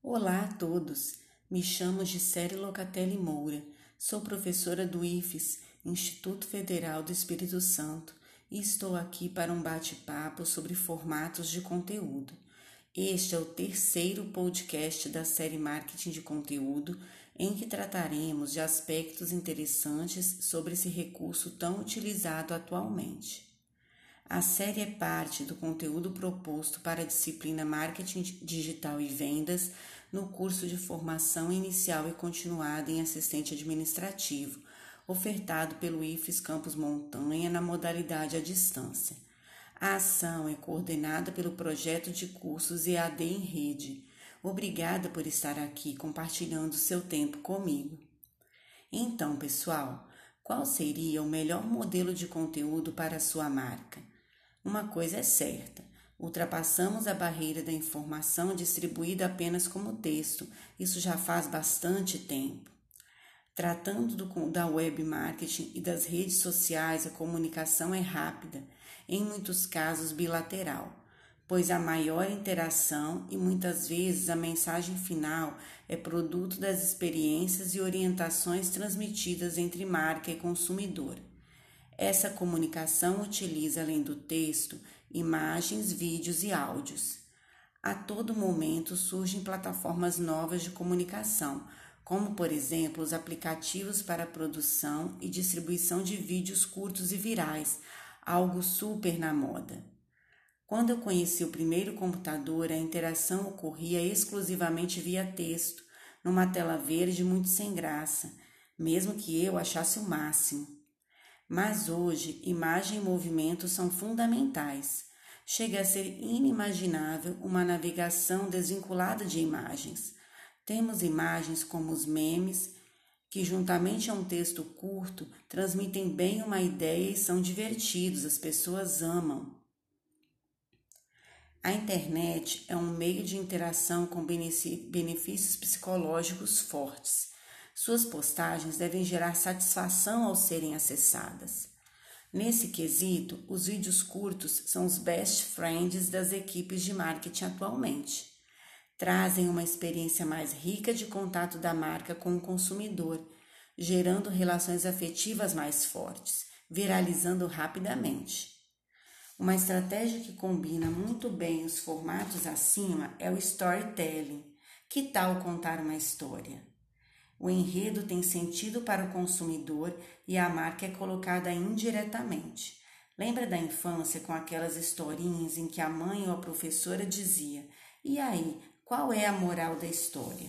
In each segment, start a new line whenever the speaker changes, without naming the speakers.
Olá a todos, me chamo Gisele Locatelli Moura, sou professora do IFES, Instituto Federal do Espírito Santo, e estou aqui para um bate-papo sobre formatos de conteúdo. Este é o terceiro podcast da série Marketing de Conteúdo, em que trataremos de aspectos interessantes sobre esse recurso tão utilizado atualmente. A série é parte do conteúdo proposto para a disciplina Marketing Digital e Vendas no curso de formação inicial e continuada em assistente administrativo, ofertado pelo IFES Campus Montanha na modalidade à distância. A ação é coordenada pelo projeto de cursos EAD em Rede. Obrigada por estar aqui compartilhando seu tempo comigo. Então, pessoal, qual seria o melhor modelo de conteúdo para a sua marca? Uma coisa é certa: ultrapassamos a barreira da informação distribuída apenas como texto. Isso já faz bastante tempo. Tratando do, da web marketing e das redes sociais, a comunicação é rápida, em muitos casos bilateral, pois há maior interação e muitas vezes a mensagem final é produto das experiências e orientações transmitidas entre marca e consumidor. Essa comunicação utiliza, além do texto, imagens, vídeos e áudios. A todo momento surgem plataformas novas de comunicação, como, por exemplo, os aplicativos para produção e distribuição de vídeos curtos e virais, algo super na moda. Quando eu conheci o primeiro computador, a interação ocorria exclusivamente via texto, numa tela verde muito sem graça, mesmo que eu achasse o máximo. Mas hoje, imagem e movimento são fundamentais. Chega a ser inimaginável uma navegação desvinculada de imagens. Temos imagens como os memes, que juntamente a um texto curto transmitem bem uma ideia e são divertidos, as pessoas amam. A internet é um meio de interação com benefícios psicológicos fortes suas postagens devem gerar satisfação ao serem acessadas. Nesse quesito, os vídeos curtos são os best friends das equipes de marketing atualmente. Trazem uma experiência mais rica de contato da marca com o consumidor, gerando relações afetivas mais fortes, viralizando rapidamente. Uma estratégia que combina muito bem os formatos acima é o storytelling. Que tal contar uma história? O enredo tem sentido para o consumidor e a marca é colocada indiretamente. Lembra da infância com aquelas historinhas em que a mãe ou a professora dizia: E aí, qual é a moral da história?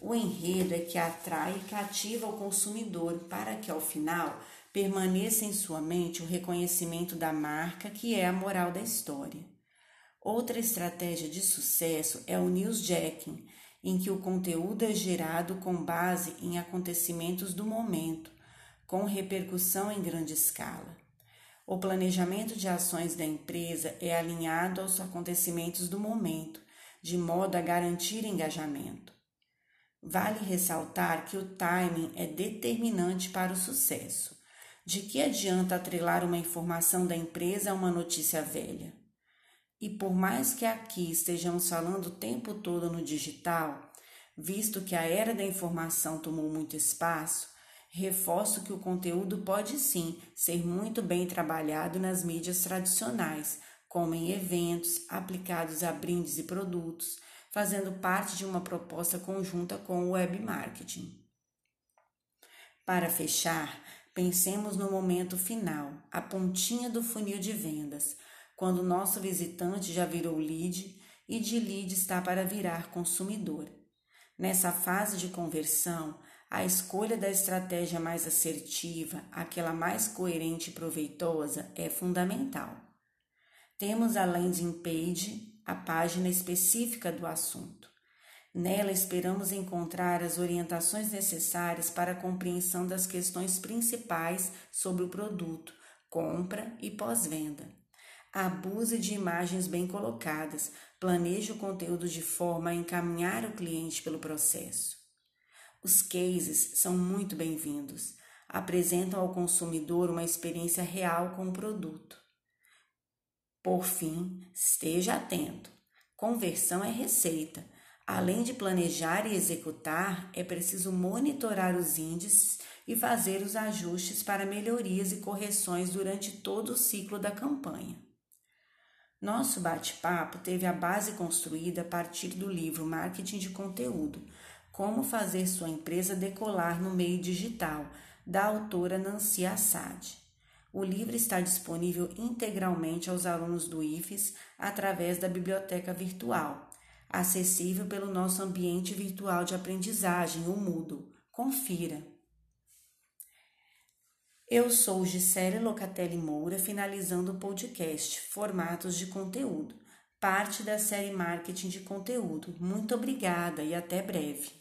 O enredo é que atrai e cativa o consumidor para que ao final permaneça em sua mente o reconhecimento da marca, que é a moral da história. Outra estratégia de sucesso é o newsjacking, em que o conteúdo é gerado com base em acontecimentos do momento, com repercussão em grande escala. O planejamento de ações da empresa é alinhado aos acontecimentos do momento, de modo a garantir engajamento. Vale ressaltar que o timing é determinante para o sucesso. De que adianta atrelar uma informação da empresa a uma notícia velha? E por mais que aqui estejamos falando o tempo todo no digital, visto que a era da informação tomou muito espaço, reforço que o conteúdo pode sim ser muito bem trabalhado nas mídias tradicionais, como em eventos, aplicados a brindes e produtos, fazendo parte de uma proposta conjunta com o web marketing. Para fechar, pensemos no momento final, a pontinha do funil de vendas quando nosso visitante já virou lead e de lead está para virar consumidor. Nessa fase de conversão, a escolha da estratégia mais assertiva, aquela mais coerente e proveitosa, é fundamental. Temos a landing page, a página específica do assunto. Nela esperamos encontrar as orientações necessárias para a compreensão das questões principais sobre o produto, compra e pós-venda. Abuse de imagens bem colocadas. Planeje o conteúdo de forma a encaminhar o cliente pelo processo. Os cases são muito bem-vindos. Apresentam ao consumidor uma experiência real com o produto. Por fim, esteja atento. Conversão é receita. Além de planejar e executar, é preciso monitorar os índices e fazer os ajustes para melhorias e correções durante todo o ciclo da campanha. Nosso bate-papo teve a base construída a partir do livro Marketing de Conteúdo Como Fazer Sua Empresa Decolar no Meio Digital, da autora Nancy Assad. O livro está disponível integralmente aos alunos do IFES através da biblioteca virtual, acessível pelo nosso ambiente virtual de aprendizagem, o Moodle. Confira. Eu sou Gisele Locatelli Moura, finalizando o podcast Formatos de Conteúdo, parte da série Marketing de Conteúdo. Muito obrigada e até breve.